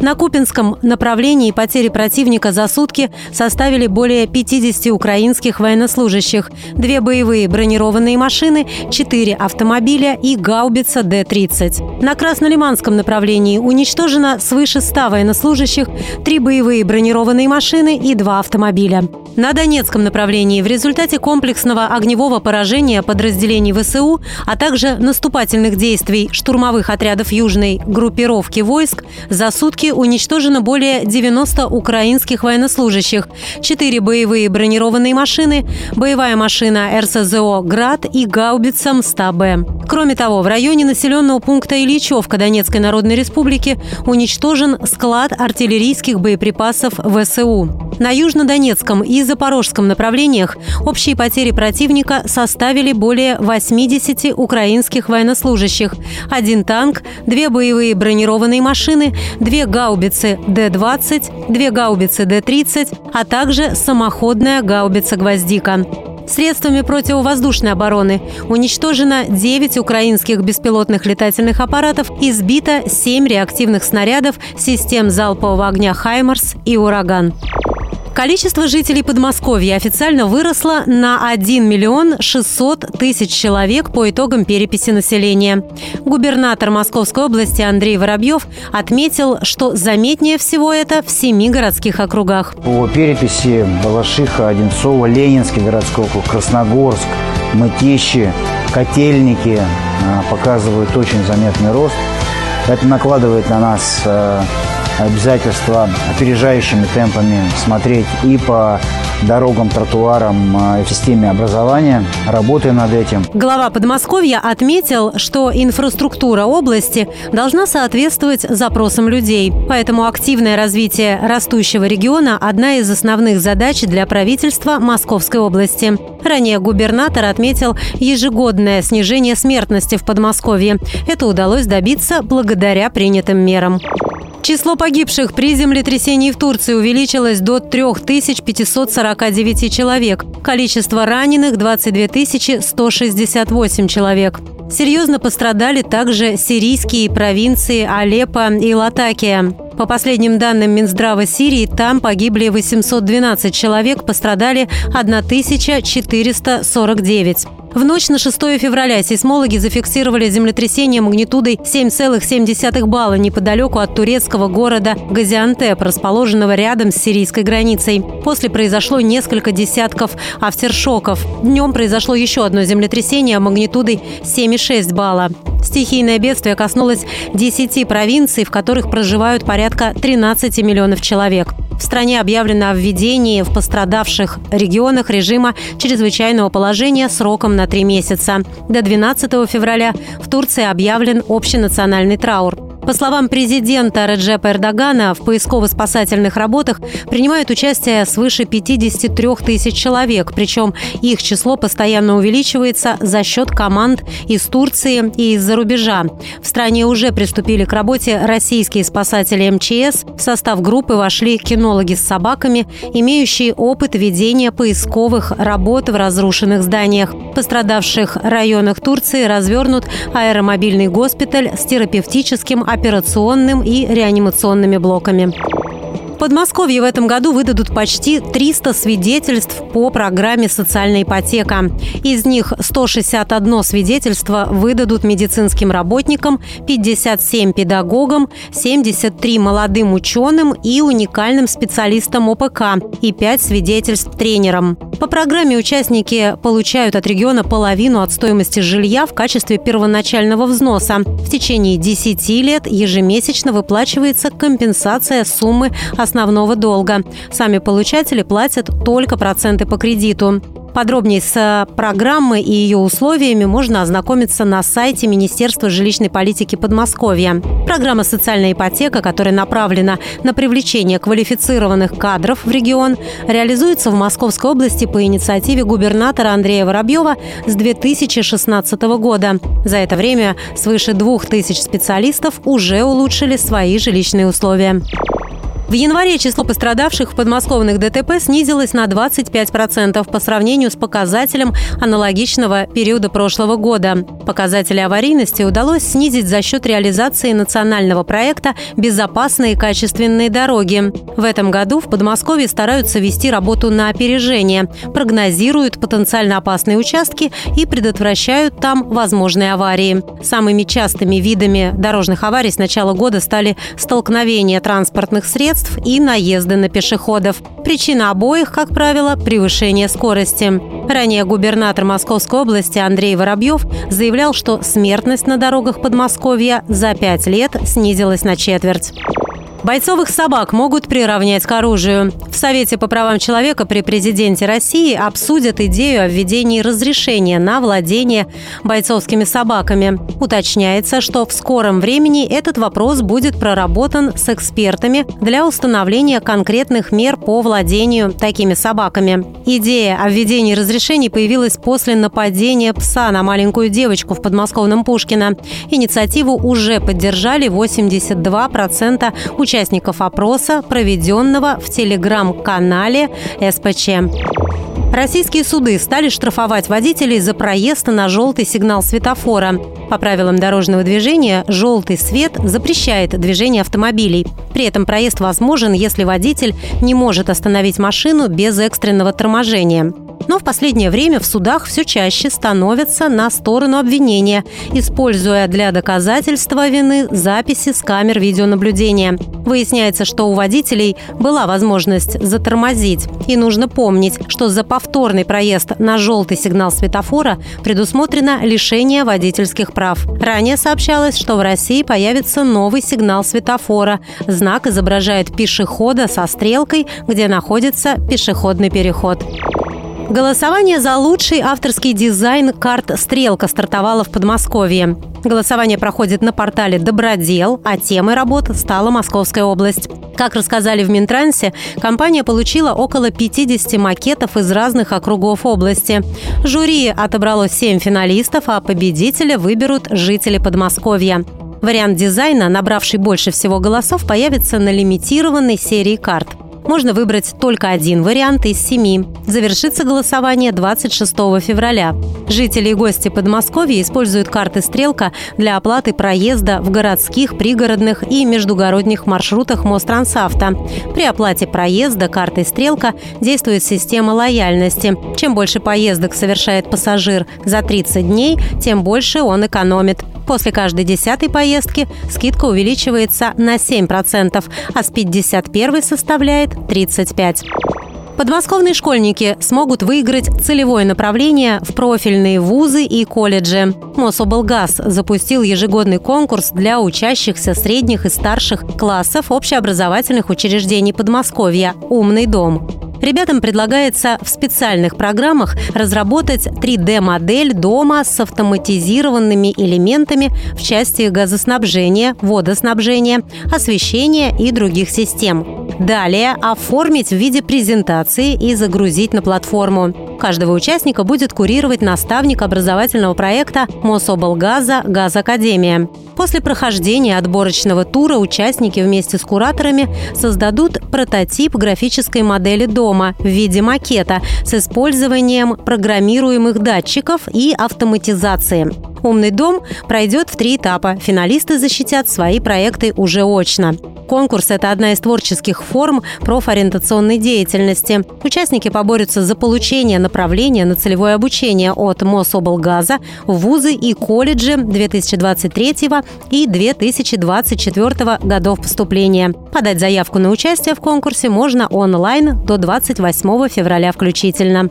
На Купинском направлении потери противника за сутки составили более 50 украинских военнослужащих, две боевые бронированные машины, четыре автомобиля и гаубица Д-30. На Краснолиманском направлении уничтожено свыше 100 военнослужащих, три боевые бронированные машины и два автомобиля. На Донецком направлении в результате комплексного огневого поражения подразделений ВСУ, а также наступательных действий штурмовых отрядов южной группировки войск за сутки уничтожено более 90 украинских военнослужащих, 4 боевые бронированные машины, боевая машина РСЗО «Град» и гаубица МСТА-Б. Кроме того, в районе населенного пункта Ильичевка Донецкой Народной Республики уничтожен склад артиллерийских боеприпасов ВСУ. На Южнодонецком и Запорожском направлениях общие потери противника составили более 80 украинских военнослужащих, один танк, две боевые бронированные машины, две гаубицы Д-20, две гаубицы Д-30, а также самоходная гаубица «Гвоздика». Средствами противовоздушной обороны уничтожено 9 украинских беспилотных летательных аппаратов и сбито 7 реактивных снарядов систем залпового огня «Хаймарс» и «Ураган». Количество жителей Подмосковья официально выросло на 1 миллион 600 тысяч человек по итогам переписи населения. Губернатор Московской области Андрей Воробьев отметил, что заметнее всего это в семи городских округах. По переписи Балашиха, Одинцова, Ленинский городской округ, Красногорск, Мытищи, Котельники а, показывают очень заметный рост. Это накладывает на нас обязательства опережающими темпами смотреть и по дорогам, тротуарам а, и в системе образования, работая над этим. Глава Подмосковья отметил, что инфраструктура области должна соответствовать запросам людей. Поэтому активное развитие растущего региона – одна из основных задач для правительства Московской области. Ранее губернатор отметил ежегодное снижение смертности в Подмосковье. Это удалось добиться благодаря принятым мерам. Число погибших при землетрясении в Турции увеличилось до 3549 человек. Количество раненых – 22 168 человек. Серьезно пострадали также сирийские провинции Алеппо и Латакия. По последним данным Минздрава Сирии, там погибли 812 человек, пострадали 1449. В ночь на 6 февраля сейсмологи зафиксировали землетрясение магнитудой 7,7 балла неподалеку от турецкого города Газиантеп, расположенного рядом с сирийской границей. После произошло несколько десятков автершоков. Днем произошло еще одно землетрясение магнитудой 7,6 балла. Стихийное бедствие коснулось 10 провинций, в которых проживают порядка 13 миллионов человек. В стране объявлено о введении в пострадавших регионах режима чрезвычайного положения сроком на три месяца. До 12 февраля в Турции объявлен общенациональный траур. По словам президента Реджепа Эрдогана, в поисково-спасательных работах принимают участие свыше 53 тысяч человек, причем их число постоянно увеличивается за счет команд из Турции и из-за рубежа. В стране уже приступили к работе российские спасатели МЧС. В состав группы вошли кинологи с собаками, имеющие опыт ведения поисковых работ в разрушенных зданиях. В пострадавших районах Турции развернут аэромобильный госпиталь с терапевтическим операционным и реанимационными блоками. В Подмосковье в этом году выдадут почти 300 свидетельств по программе «Социальная ипотека». Из них 161 свидетельство выдадут медицинским работникам, 57 педагогам, 73 молодым ученым и уникальным специалистам ОПК и 5 свидетельств тренерам. По программе участники получают от региона половину от стоимости жилья в качестве первоначального взноса. В течение 10 лет ежемесячно выплачивается компенсация суммы основного долга. Сами получатели платят только проценты по кредиту. Подробнее с э, программой и ее условиями можно ознакомиться на сайте Министерства жилищной политики Подмосковья. Программа «Социальная ипотека», которая направлена на привлечение квалифицированных кадров в регион, реализуется в Московской области по инициативе губернатора Андрея Воробьева с 2016 года. За это время свыше двух тысяч специалистов уже улучшили свои жилищные условия. В январе число пострадавших в подмосковных ДТП снизилось на 25% по сравнению с показателем аналогичного периода прошлого года. Показатели аварийности удалось снизить за счет реализации национального проекта «Безопасные и качественные дороги». В этом году в Подмосковье стараются вести работу на опережение, прогнозируют потенциально опасные участки и предотвращают там возможные аварии. Самыми частыми видами дорожных аварий с начала года стали столкновения транспортных средств средств и наезды на пешеходов. Причина обоих, как правило, превышение скорости. Ранее губернатор Московской области Андрей Воробьев заявлял, что смертность на дорогах Подмосковья за пять лет снизилась на четверть. Бойцовых собак могут приравнять к оружию. В Совете по правам человека при президенте России обсудят идею о введении разрешения на владение бойцовскими собаками. Уточняется, что в скором времени этот вопрос будет проработан с экспертами для установления конкретных мер по владению такими собаками. Идея о введении разрешений появилась после нападения пса на маленькую девочку в подмосковном Пушкино. Инициативу уже поддержали 82% участников участников опроса, проведенного в телеграм-канале СПЧ. Российские суды стали штрафовать водителей за проезд на желтый сигнал светофора. По правилам дорожного движения желтый свет запрещает движение автомобилей. При этом проезд возможен, если водитель не может остановить машину без экстренного торможения. Но в последнее время в судах все чаще становятся на сторону обвинения, используя для доказательства вины записи с камер видеонаблюдения. Выясняется, что у водителей была возможность затормозить. И нужно помнить, что за повторный проезд на желтый сигнал светофора предусмотрено лишение водительских прав. Ранее сообщалось, что в России появится новый сигнал светофора. Знак изображает пешехода со стрелкой, где находится пешеходный переход. Голосование за лучший авторский дизайн карт «Стрелка» стартовало в Подмосковье. Голосование проходит на портале «Добродел», а темой работ стала Московская область. Как рассказали в Минтрансе, компания получила около 50 макетов из разных округов области. Жюри отобрало 7 финалистов, а победителя выберут жители Подмосковья. Вариант дизайна, набравший больше всего голосов, появится на лимитированной серии карт – можно выбрать только один вариант из семи. Завершится голосование 26 февраля. Жители и гости Подмосковья используют карты «Стрелка» для оплаты проезда в городских, пригородных и междугородних маршрутах Мострансавто. При оплате проезда картой «Стрелка» действует система лояльности. Чем больше поездок совершает пассажир за 30 дней, тем больше он экономит. После каждой десятой поездки скидка увеличивается на 7%, а с 51 составляет 35%. Подмосковные школьники смогут выиграть целевое направление в профильные вузы и колледжи. Мособлгаз запустил ежегодный конкурс для учащихся средних и старших классов общеобразовательных учреждений Подмосковья «Умный дом». Ребятам предлагается в специальных программах разработать 3D-модель дома с автоматизированными элементами в части газоснабжения, водоснабжения, освещения и других систем. Далее оформить в виде презентации и загрузить на платформу. Каждого участника будет курировать наставник образовательного проекта Мособлгаза «Газакадемия». После прохождения отборочного тура участники вместе с кураторами создадут прототип графической модели дома в виде макета с использованием программируемых датчиков и автоматизации. «Умный дом» пройдет в три этапа. Финалисты защитят свои проекты уже очно. Конкурс – это одна из творческих форм профориентационной деятельности. Участники поборются за получение направления на целевое обучение от Мособлгаза в вузы и колледжи 2023 и 2024 годов поступления. Подать заявку на участие в конкурсе можно онлайн до 28 февраля включительно.